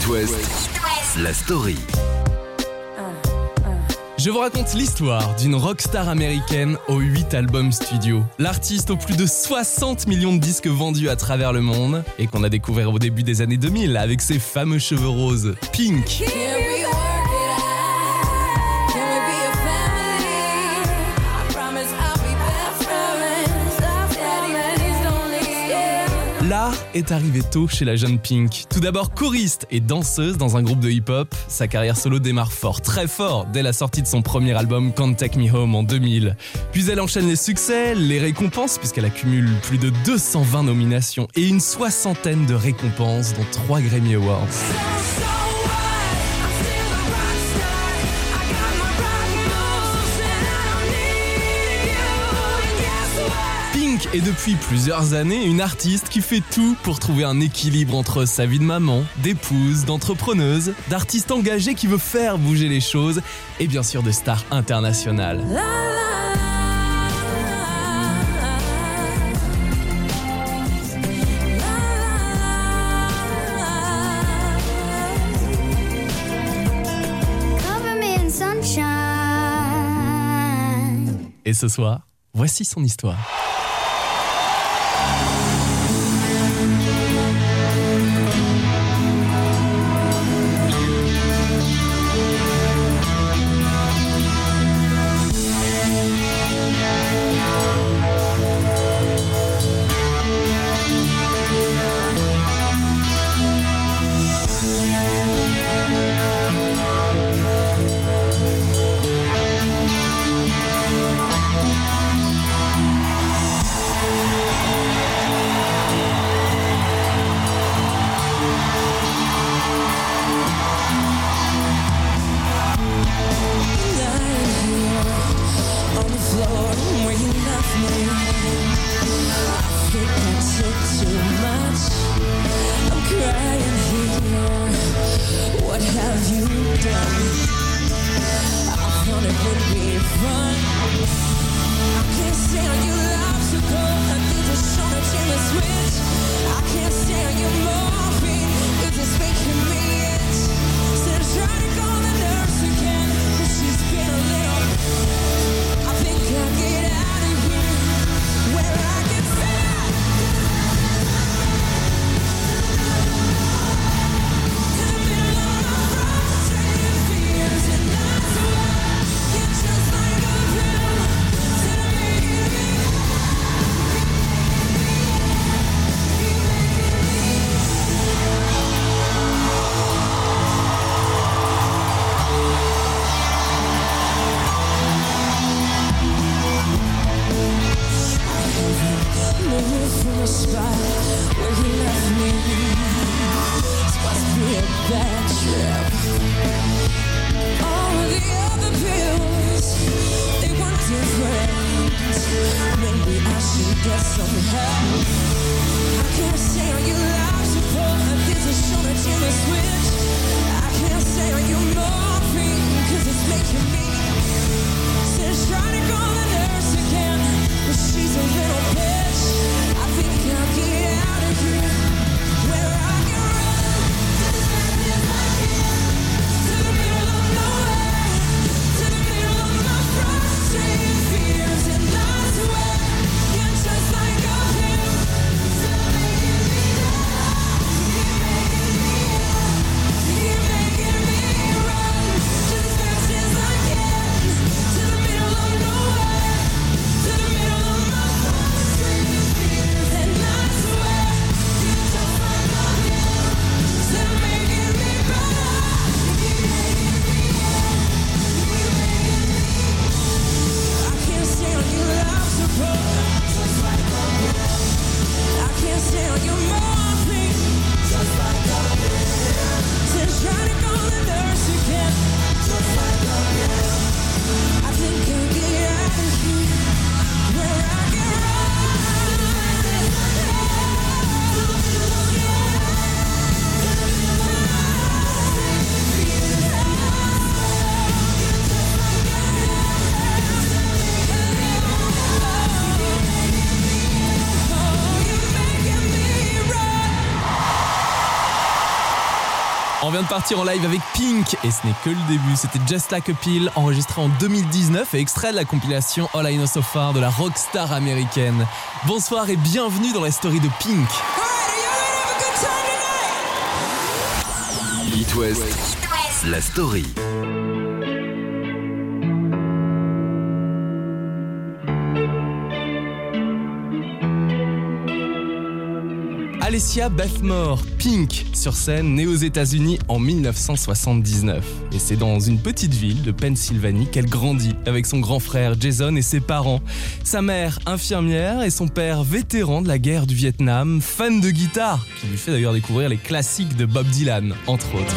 It West, la story. Je vous raconte l'histoire d'une rockstar américaine aux 8 albums studio. L'artiste aux plus de 60 millions de disques vendus à travers le monde et qu'on a découvert au début des années 2000 avec ses fameux cheveux roses. Pink. Est arrivé tôt chez la jeune Pink. Tout d'abord choriste et danseuse dans un groupe de hip-hop, sa carrière solo démarre fort, très fort, dès la sortie de son premier album Can't Take Me Home en 2000. Puis elle enchaîne les succès, les récompenses, puisqu'elle accumule plus de 220 nominations et une soixantaine de récompenses, dont 3 Grammy Awards. Est depuis plusieurs années une artiste qui fait tout pour trouver un équilibre entre sa vie de maman, d'épouse, d'entrepreneuse, d'artiste engagée qui veut faire bouger les choses et bien sûr de star internationale. Et ce soir, voici son histoire. On vient de partir en live avec Pink et ce n'est que le début. C'était Just Like a Pill enregistré en 2019 et extrait de la compilation All I Know So Far de la rockstar américaine. Bonsoir et bienvenue dans la story de Pink. Alright, are you ready to have a good time tonight? It West. La story. Alessia Bethmore, Pink, sur scène, née aux États-Unis en 1979. Et c'est dans une petite ville de Pennsylvanie qu'elle grandit avec son grand frère Jason et ses parents. Sa mère, infirmière, et son père, vétéran de la guerre du Vietnam, fan de guitare, qui lui fait d'ailleurs découvrir les classiques de Bob Dylan, entre autres.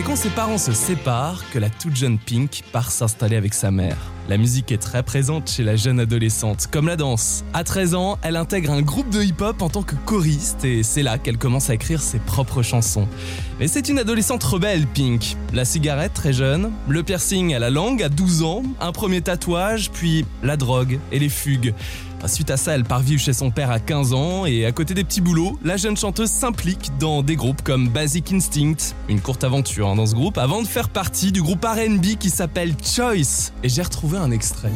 C'est quand ses parents se séparent que la toute jeune Pink part s'installer avec sa mère. La musique est très présente chez la jeune adolescente, comme la danse. À 13 ans, elle intègre un groupe de hip-hop en tant que choriste et c'est là qu'elle commence à écrire ses propres chansons. Mais c'est une adolescente rebelle, Pink. La cigarette très jeune, le piercing à la langue à 12 ans, un premier tatouage, puis la drogue et les fugues. Suite à ça, elle part vivre chez son père à 15 ans et à côté des petits boulots, la jeune chanteuse s'implique dans des groupes comme Basic Instinct, une courte aventure hein, dans ce groupe, avant de faire partie du groupe R&B qui s'appelle Choice. Et j'ai retrouvé un extrait.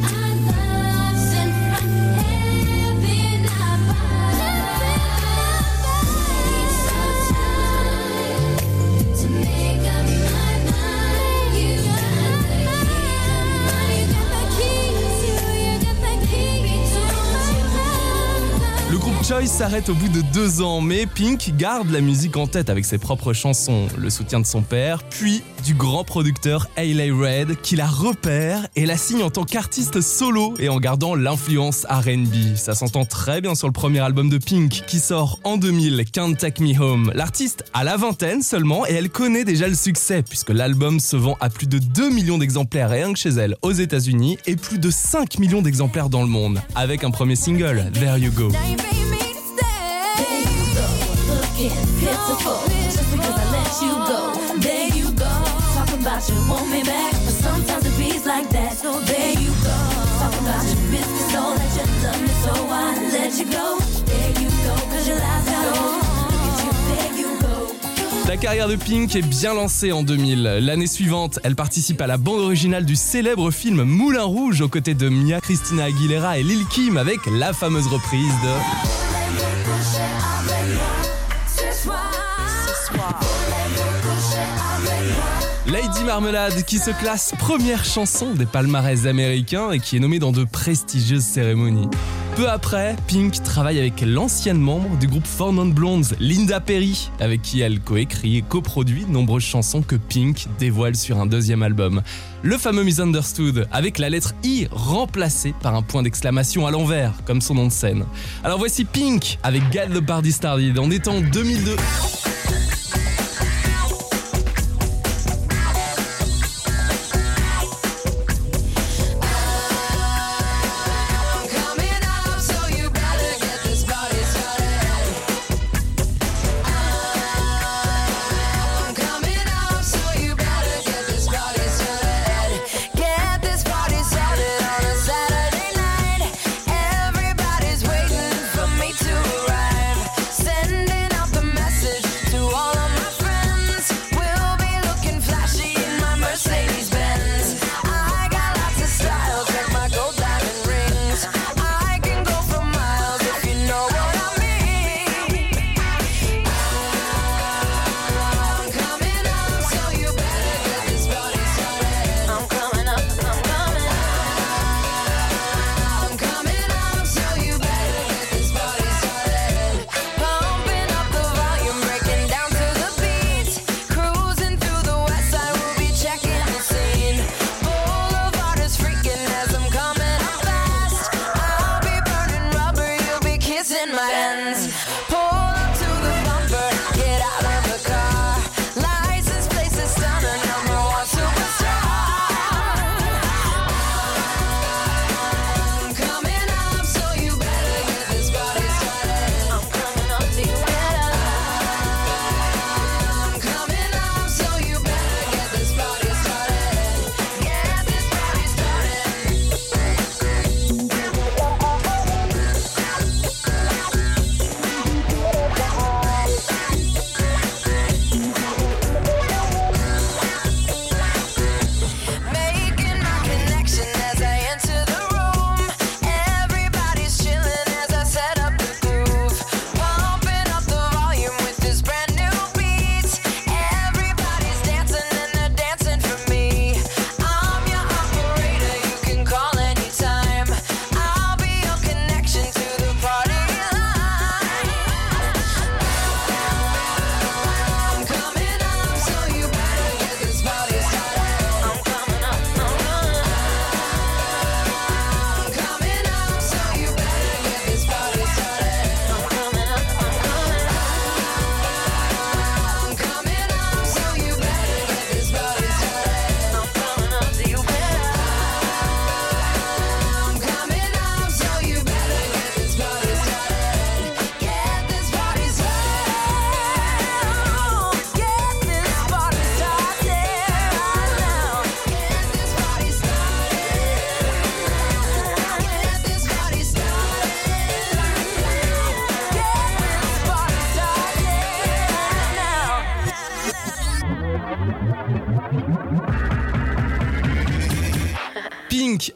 Choice s'arrête au bout de deux ans, mais Pink garde la musique en tête avec ses propres chansons, le soutien de son père, puis du grand producteur Hayley Red qui la repère et la signe en tant qu'artiste solo et en gardant l'influence R&B. Ça s'entend très bien sur le premier album de Pink qui sort en 2000, Can't Take Me Home. L'artiste a la vingtaine seulement et elle connaît déjà le succès puisque l'album se vend à plus de 2 millions d'exemplaires rien que chez elle aux États-Unis et plus de 5 millions d'exemplaires dans le monde avec un premier single, There You Go. You La carrière de Pink est bien lancée en 2000. L'année suivante, elle participe à la bande originale du célèbre film Moulin Rouge aux côtés de Mia Christina Aguilera et Lil Kim avec la fameuse reprise de Marmelade qui se classe première chanson des palmarès américains et qui est nommée dans de prestigieuses cérémonies. Peu après, Pink travaille avec l'ancienne membre du groupe Four Non Blondes, Linda Perry, avec qui elle coécrit et coproduit de nombreuses chansons que Pink dévoile sur un deuxième album. Le fameux Misunderstood, avec la lettre I remplacée par un point d'exclamation à l'envers, comme son nom de scène. Alors voici Pink avec Get the Party Started, on est en 2002.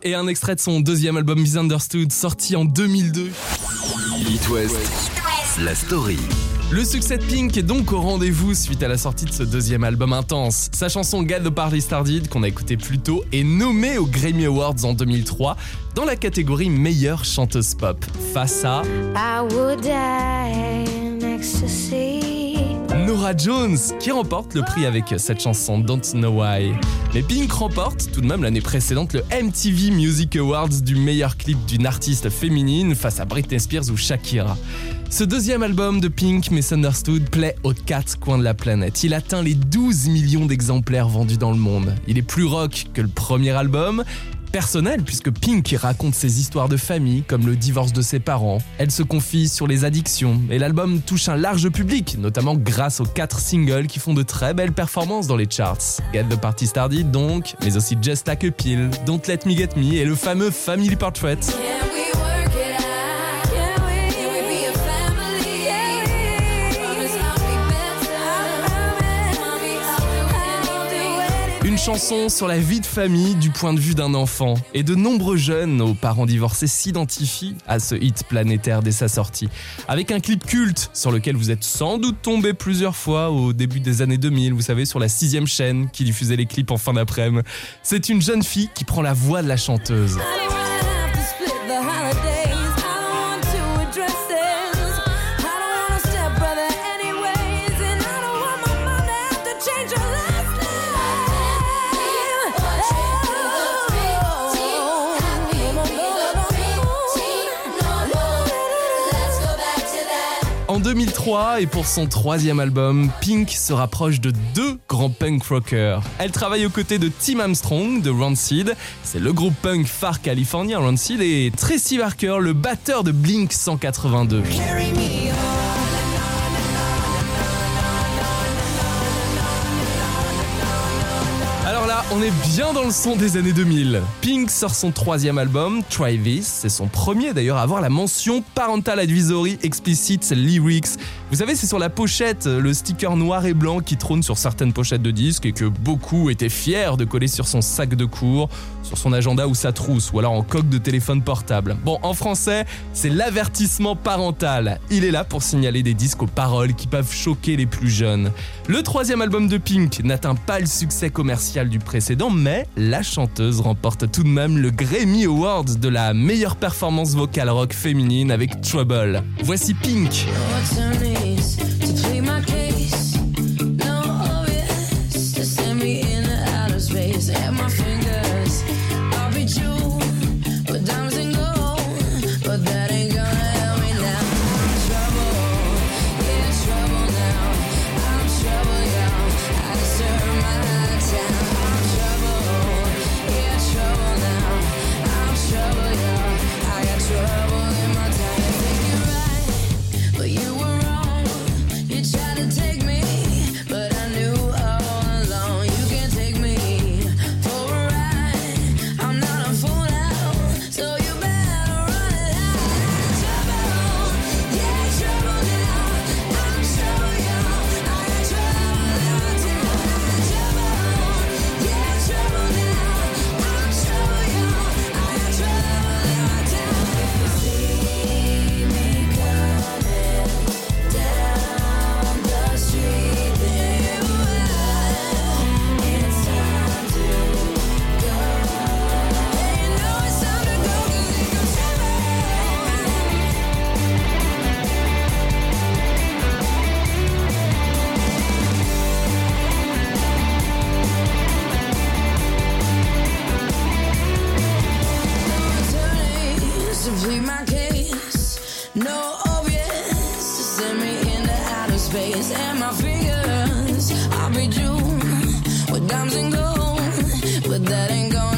Et un extrait de son deuxième album Misunderstood sorti en 2002. It West. La story. Le succès de Pink est donc au rendez-vous suite à la sortie de ce deuxième album intense. Sa chanson Get the Party Started, qu'on a écouté plus tôt, est nommée aux Grammy Awards en 2003 dans la catégorie meilleure chanteuse pop. Face à I would die in ecstasy. Nora Jones, qui remporte le prix avec cette chanson Don't Know Why. Mais Pink remporte tout de même l'année précédente le MTV Music Awards du meilleur clip d'une artiste féminine face à Britney Spears ou Shakira. Ce deuxième album de Pink, Misunderstood, plaît aux quatre coins de la planète. Il atteint les 12 millions d'exemplaires vendus dans le monde. Il est plus rock que le premier album, personnel puisque Pink raconte ses histoires de famille comme le divorce de ses parents. Elle se confie sur les addictions et l'album touche un large public, notamment grâce aux quatre singles qui font de très belles performances dans les charts. Get the Party Started donc, mais aussi Just Like a Pill, Don't Let Me Get Me et le fameux Family Portrait. Chanson sur la vie de famille du point de vue d'un enfant. Et de nombreux jeunes aux parents divorcés s'identifient à ce hit planétaire dès sa sortie. Avec un clip culte sur lequel vous êtes sans doute tombé plusieurs fois au début des années 2000, vous savez, sur la sixième chaîne qui diffusait les clips en fin d'après-midi. C'est une jeune fille qui prend la voix de la chanteuse. En 2003, et pour son troisième album, Pink se rapproche de deux grands punk rockers. Elle travaille aux côtés de Tim Armstrong de Rancid, c'est le groupe punk phare californien Rancid, et Tracy Barker, le batteur de Blink 182. Alors là, on est bien dans le son des années 2000. Pink sort son troisième album, Try This. C'est son premier d'ailleurs à avoir la mention Parental Advisory Explicit Lyrics. Vous savez, c'est sur la pochette, euh, le sticker noir et blanc qui trône sur certaines pochettes de disques et que beaucoup étaient fiers de coller sur son sac de cours, sur son agenda ou sa trousse, ou alors en coque de téléphone portable. Bon, en français, c'est l'avertissement parental. Il est là pour signaler des disques aux paroles qui peuvent choquer les plus jeunes. Le troisième album de Pink n'atteint pas le succès commercial du précédent, mais la chanteuse remporte tout de même le Grammy Award de la meilleure performance vocale rock féminine avec Trouble. Voici Pink. My fingers, I'll be jeweled with diamonds and gold. But that ain't gonna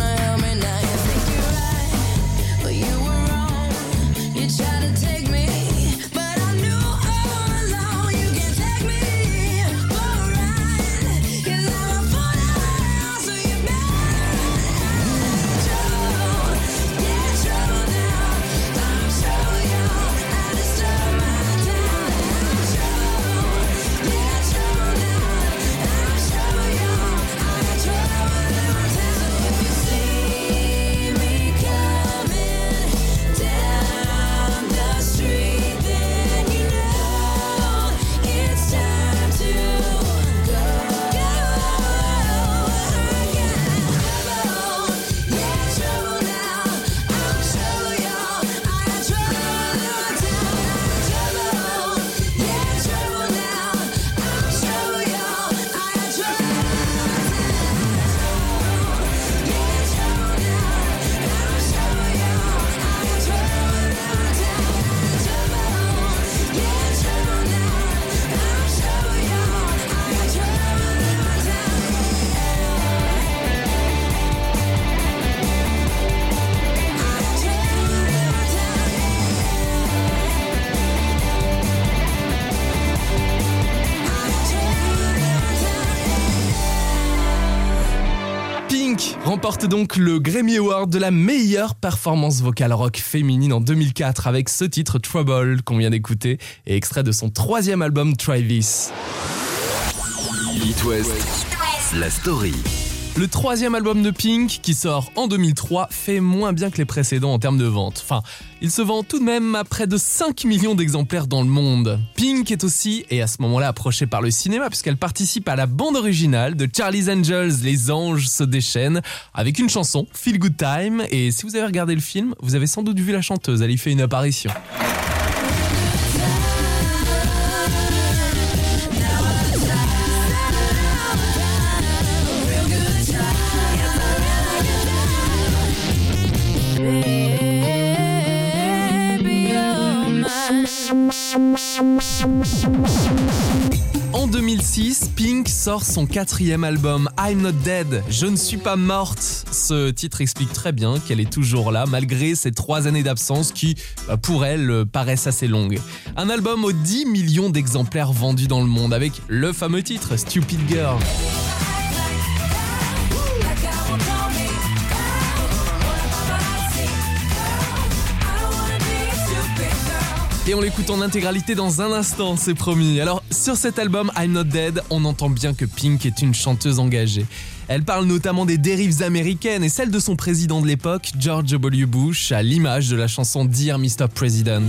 remporte donc le Grammy Award de la meilleure performance vocale rock féminine en 2004 avec ce titre Trouble qu'on vient d'écouter et extrait de son troisième album Try This. West, la story. Le troisième album de Pink, qui sort en 2003, fait moins bien que les précédents en termes de vente. Enfin, il se vend tout de même à près de 5 millions d'exemplaires dans le monde. Pink est aussi, et à ce moment-là approchée par le cinéma, puisqu'elle participe à la bande originale de Charlie's Angels, Les Anges se déchaînent, avec une chanson, Feel Good Time, et si vous avez regardé le film, vous avez sans doute vu la chanteuse, elle y fait une apparition. En 2006, Pink sort son quatrième album I'm Not Dead, Je ne suis pas morte. Ce titre explique très bien qu'elle est toujours là malgré ces trois années d'absence qui, bah, pour elle, euh, paraissent assez longues. Un album aux 10 millions d'exemplaires vendus dans le monde avec le fameux titre Stupid Girl. Et on l'écoute en intégralité dans un instant, c'est promis. Alors, sur cet album I'm Not Dead, on entend bien que Pink est une chanteuse engagée. Elle parle notamment des dérives américaines et celle de son président de l'époque, George W. Bush, à l'image de la chanson Dear Mr. President.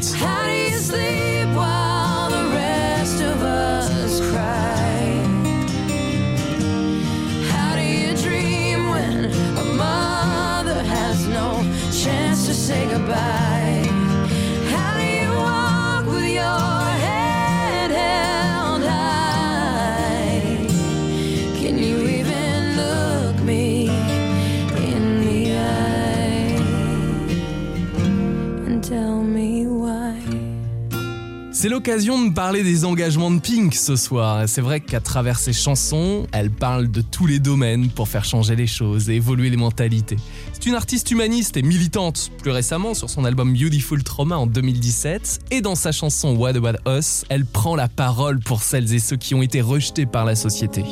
C'est l'occasion de parler des engagements de Pink ce soir. C'est vrai qu'à travers ses chansons, elle parle de tous les domaines pour faire changer les choses et évoluer les mentalités. C'est une artiste humaniste et militante. Plus récemment, sur son album Beautiful Trauma en 2017 et dans sa chanson What About Us, elle prend la parole pour celles et ceux qui ont été rejetés par la société.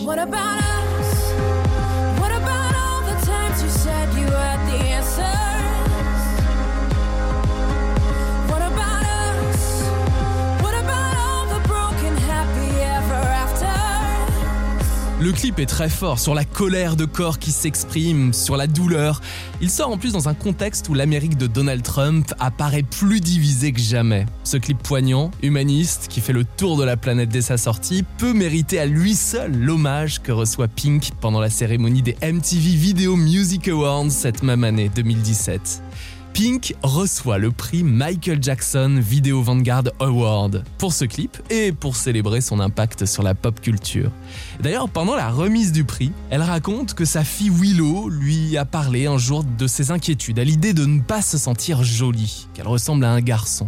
Le clip est très fort sur la colère de corps qui s'exprime, sur la douleur. Il sort en plus dans un contexte où l'Amérique de Donald Trump apparaît plus divisée que jamais. Ce clip poignant, humaniste, qui fait le tour de la planète dès sa sortie, peut mériter à lui seul l'hommage que reçoit Pink pendant la cérémonie des MTV Video Music Awards cette même année 2017. Pink reçoit le prix Michael Jackson Video Vanguard Award pour ce clip et pour célébrer son impact sur la pop culture. D'ailleurs, pendant la remise du prix, elle raconte que sa fille Willow lui a parlé un jour de ses inquiétudes à l'idée de ne pas se sentir jolie, qu'elle ressemble à un garçon.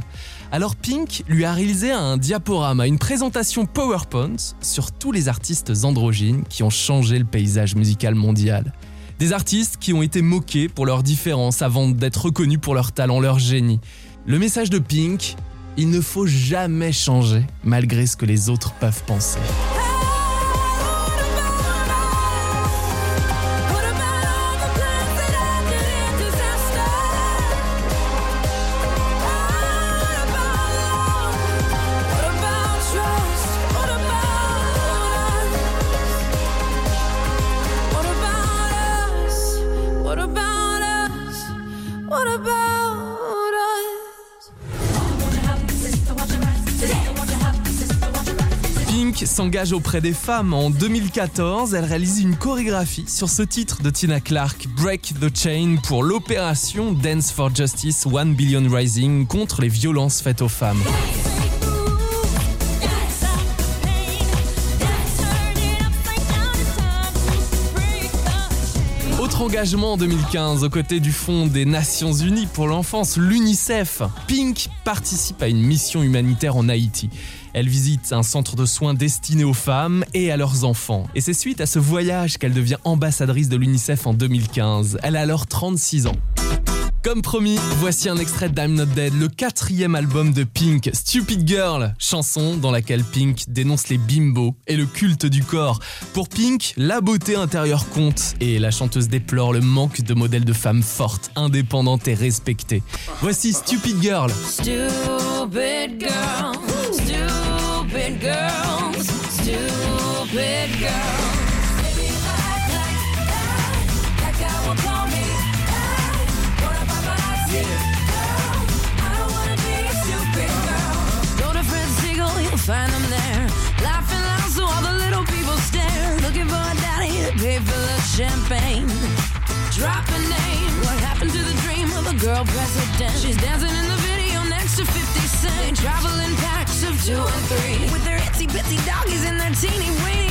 Alors Pink lui a réalisé un diaporama, une présentation PowerPoint sur tous les artistes androgynes qui ont changé le paysage musical mondial. Des artistes qui ont été moqués pour leurs différences avant d'être reconnus pour leur talent, leur génie. Le message de Pink, il ne faut jamais changer malgré ce que les autres peuvent penser. S'engage auprès des femmes. En 2014, elle réalise une chorégraphie sur ce titre de Tina Clark, Break the Chain, pour l'opération Dance for Justice 1 Billion Rising contre les violences faites aux femmes. Engagement en 2015 aux côtés du Fonds des Nations Unies pour l'enfance, l'UNICEF. Pink participe à une mission humanitaire en Haïti. Elle visite un centre de soins destiné aux femmes et à leurs enfants. Et c'est suite à ce voyage qu'elle devient ambassadrice de l'UNICEF en 2015. Elle a alors 36 ans. Comme promis, voici un extrait d'I'm Not Dead, le quatrième album de Pink, Stupid Girl, chanson dans laquelle Pink dénonce les bimbos et le culte du corps. Pour Pink, la beauté intérieure compte et la chanteuse déplore le manque de modèles de femmes fortes, indépendantes et respectées. Voici Stupid Girl. Stupid girl, stupid girls, stupid girl. Find them there. Laughing loud so all the little people stare. Looking for a daddy to pay for the champagne. Drop a name. What happened to the dream of a girl president? She's dancing in the video next to 50 Cent. Traveling packs of two and three. With their itsy bitsy doggies and their teeny weeny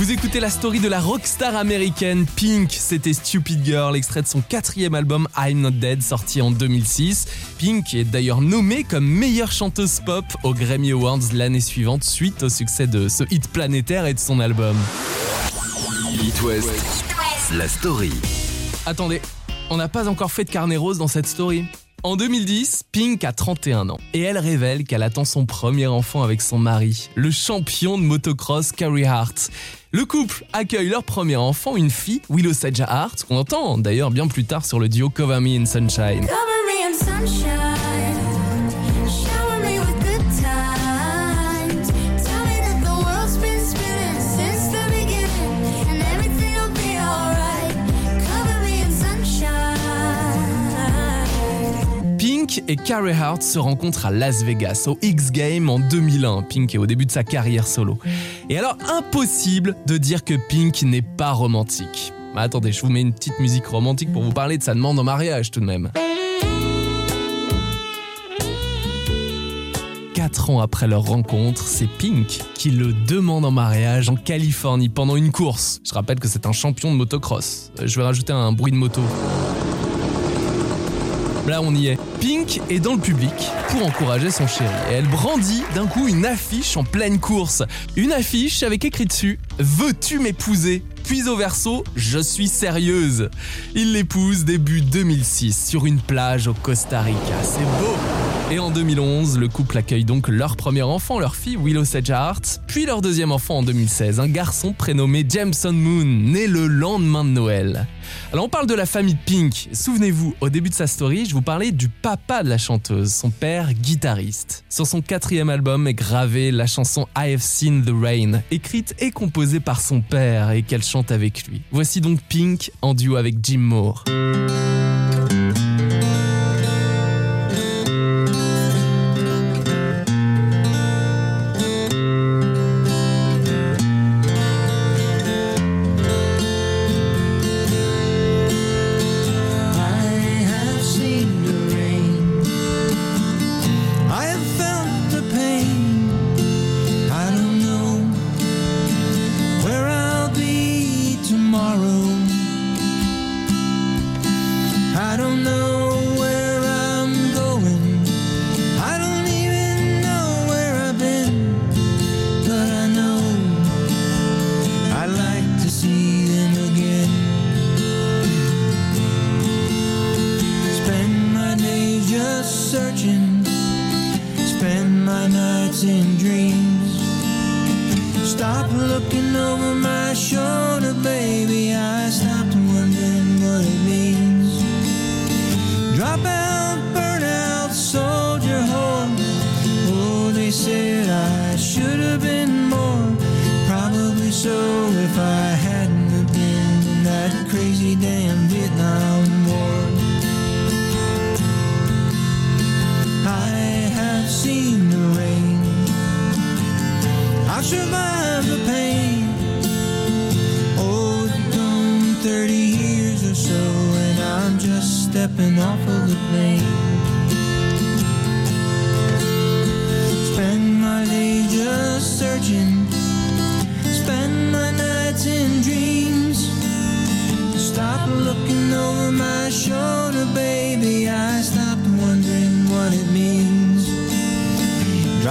Vous écoutez la story de la rockstar américaine Pink, c'était Stupid Girl, extrait de son quatrième album I'm Not Dead sorti en 2006. Pink est d'ailleurs nommée comme meilleure chanteuse pop aux Grammy Awards l'année suivante suite au succès de ce hit planétaire et de son album. It West, la story. Attendez, on n'a pas encore fait de carnet rose dans cette story? En 2010, Pink a 31 ans et elle révèle qu'elle attend son premier enfant avec son mari, le champion de motocross Carrie Hart. Le couple accueille leur premier enfant, une fille, Willow Saja Hart, qu'on entend d'ailleurs bien plus tard sur le duo Cover Me in Sunshine. Cover me in sunshine. Et Carrie Hart se rencontrent à Las Vegas, au X Game en 2001. Pink est au début de sa carrière solo. Et alors, impossible de dire que Pink n'est pas romantique. Mais attendez, je vous mets une petite musique romantique pour vous parler de sa demande en mariage tout de même. Quatre ans après leur rencontre, c'est Pink qui le demande en mariage en Californie pendant une course. Je rappelle que c'est un champion de motocross. Euh, Je vais rajouter un bruit de moto. Là, on y est. Pink est dans le public pour encourager son chéri et elle brandit d'un coup une affiche en pleine course. Une affiche avec écrit dessus Veux-tu m'épouser? Puis au verso, je suis sérieuse. Il l'épouse début 2006 sur une plage au Costa Rica. C'est beau. Et en 2011, le couple accueille donc leur premier enfant, leur fille Willow Sedgehart, puis leur deuxième enfant en 2016, un garçon prénommé Jameson Moon, né le lendemain de Noël. Alors on parle de la famille Pink. Souvenez-vous, au début de sa story, je vous parlais du papa de la chanteuse, son père guitariste. Sur son quatrième album est gravée la chanson I Have Seen the Rain, écrite et composée par son père et qu'elle chante avec lui. Voici donc Pink en duo avec Jim Moore.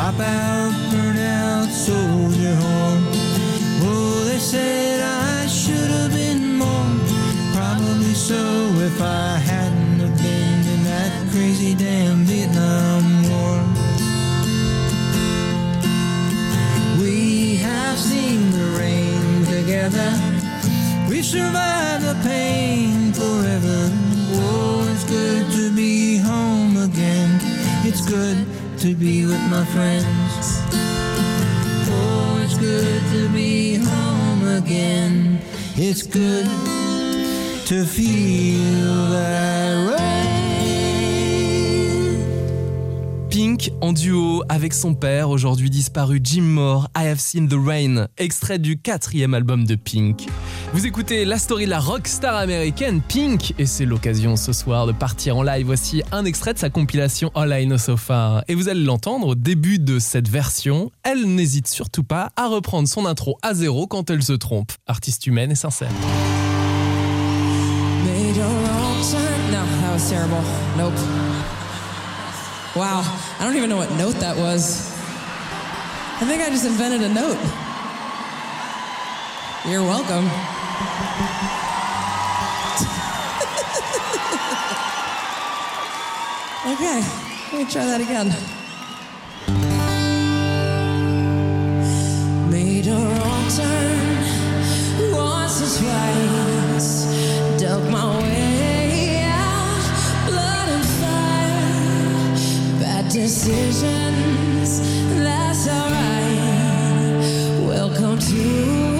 Drop out, burn out, soldier home. Oh, they said I should have been more. Probably so if I hadn't have been in that crazy damn Vietnam War. We have seen the rain together. We've survived the pain to be with my friends. Oh, it's good to be home again. It's good to feel rain. Pink en duo avec son père, aujourd'hui disparu Jim Moore, I Have Seen the Rain, extrait du quatrième album de Pink. Vous écoutez la story de la rockstar américaine Pink et c'est l'occasion ce soir de partir en live. Voici un extrait de sa compilation All I Know So Far. Et vous allez l'entendre au début de cette version. Elle n'hésite surtout pas à reprendre son intro à zéro quand elle se trompe. Artiste humaine et sincère. Terrible. Nope. Wow, I don't even know what note that was. I think I just invented a note. You're welcome. okay, let me try that again. Made a wrong turn once or twice. Dug my way out, blood and fire. Bad decisions, that's alright. Welcome to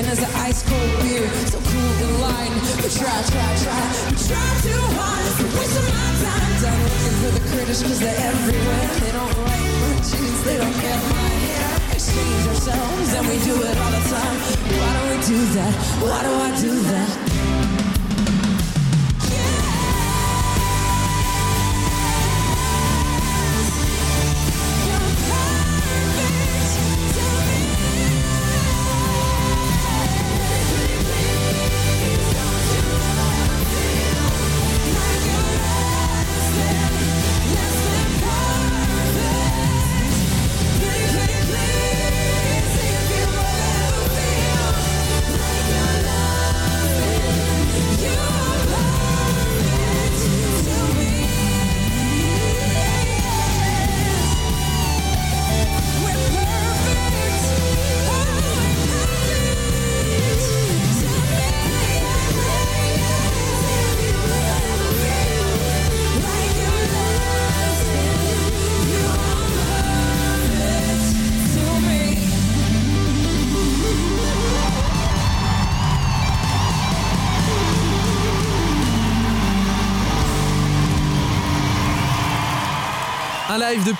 skin as an ice cold beer. So cool the line. We try, try, try. We try too hard, it's a waste of my time. Done looking for the critics cause they're everywhere. They don't like my jeans, they don't care my hair. Exchange ourselves and we do it all the time. Why do we do that? Why do I do that?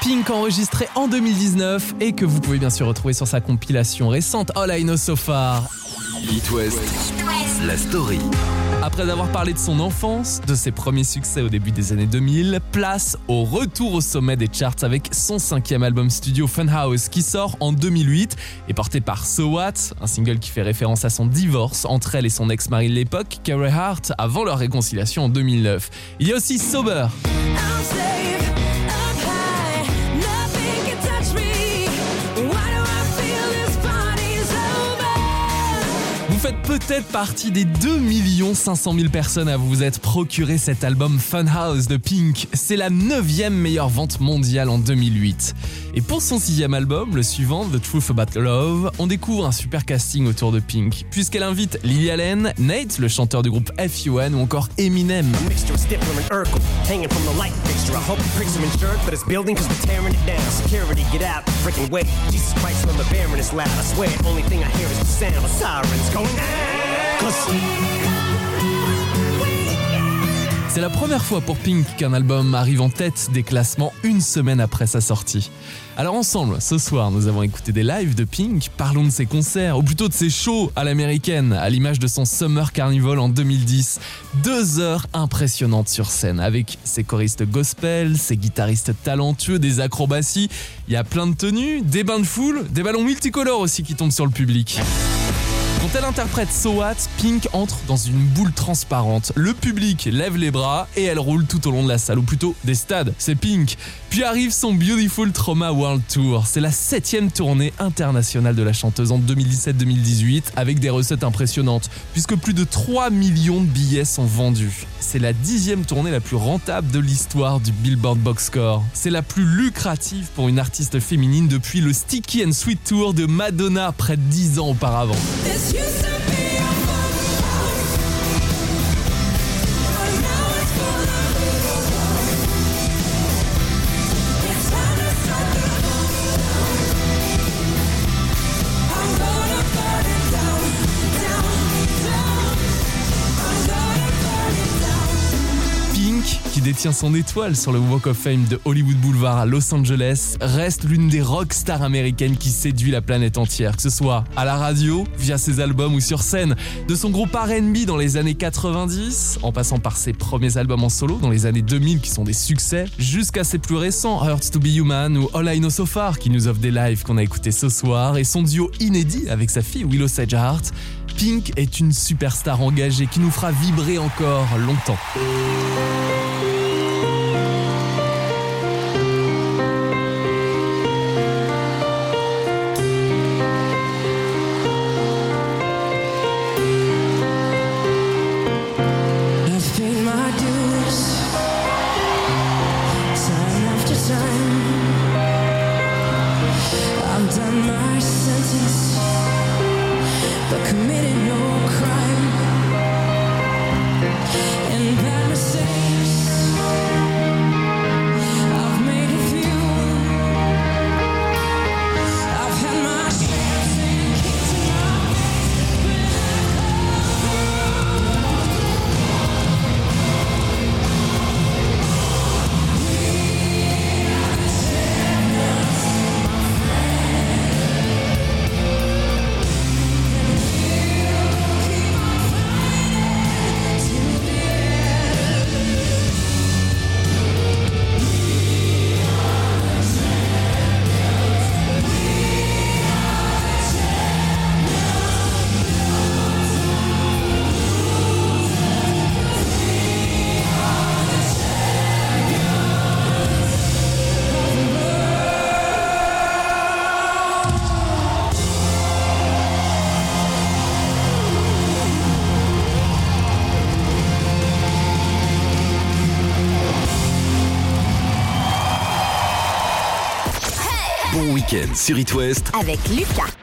Pink enregistré en 2019 et que vous pouvez bien sûr retrouver sur sa compilation récente All I Know So Far. It West, la story. Après avoir parlé de son enfance, de ses premiers succès au début des années 2000, place au retour au sommet des charts avec son cinquième album studio Funhouse qui sort en 2008 et porté par So What, un single qui fait référence à son divorce entre elle et son ex-mari de l'époque, Carey Hart, avant leur réconciliation en 2009. Il y a aussi Sober, peut-être partie des 2 500 000 personnes à vous être procuré cet album Funhouse de Pink. C'est la 9 meilleure vente mondiale en 2008. Et pour son sixième album, le suivant, The Truth About Love, on découvre un super casting autour de Pink, puisqu'elle invite Lily Allen, Nate, le chanteur du groupe FUN, ou encore Eminem. C'est la première fois pour Pink qu'un album arrive en tête des classements une semaine après sa sortie. Alors ensemble, ce soir, nous avons écouté des lives de Pink, parlons de ses concerts, ou plutôt de ses shows à l'américaine, à l'image de son Summer Carnival en 2010. Deux heures impressionnantes sur scène, avec ses choristes gospel, ses guitaristes talentueux, des acrobaties, il y a plein de tenues, des bains de foule, des ballons multicolores aussi qui tombent sur le public. Quand elle interprète So Pink entre dans une boule transparente. Le public lève les bras et elle roule tout au long de la salle, ou plutôt des stades. C'est Pink. Puis arrive son Beautiful Trauma World Tour. C'est la septième tournée internationale de la chanteuse en 2017-2018 avec des recettes impressionnantes, puisque plus de 3 millions de billets sont vendus. C'est la dixième tournée la plus rentable de l'histoire du Billboard Box Score. C'est la plus lucrative pour une artiste féminine depuis le Sticky and Sweet Tour de Madonna près de 10 ans auparavant. Son étoile sur le Walk of Fame de Hollywood Boulevard à Los Angeles, reste l'une des rock stars américaines qui séduit la planète entière, que ce soit à la radio, via ses albums ou sur scène. De son groupe RB dans les années 90, en passant par ses premiers albums en solo dans les années 2000 qui sont des succès, jusqu'à ses plus récents Hurts to Be Human ou All I Know So Far qui nous offrent des lives qu'on a écoutés ce soir et son duo inédit avec sa fille Willow Sage Hart. Pink est une superstar engagée qui nous fera vibrer encore longtemps. Sur It Avec Lucas.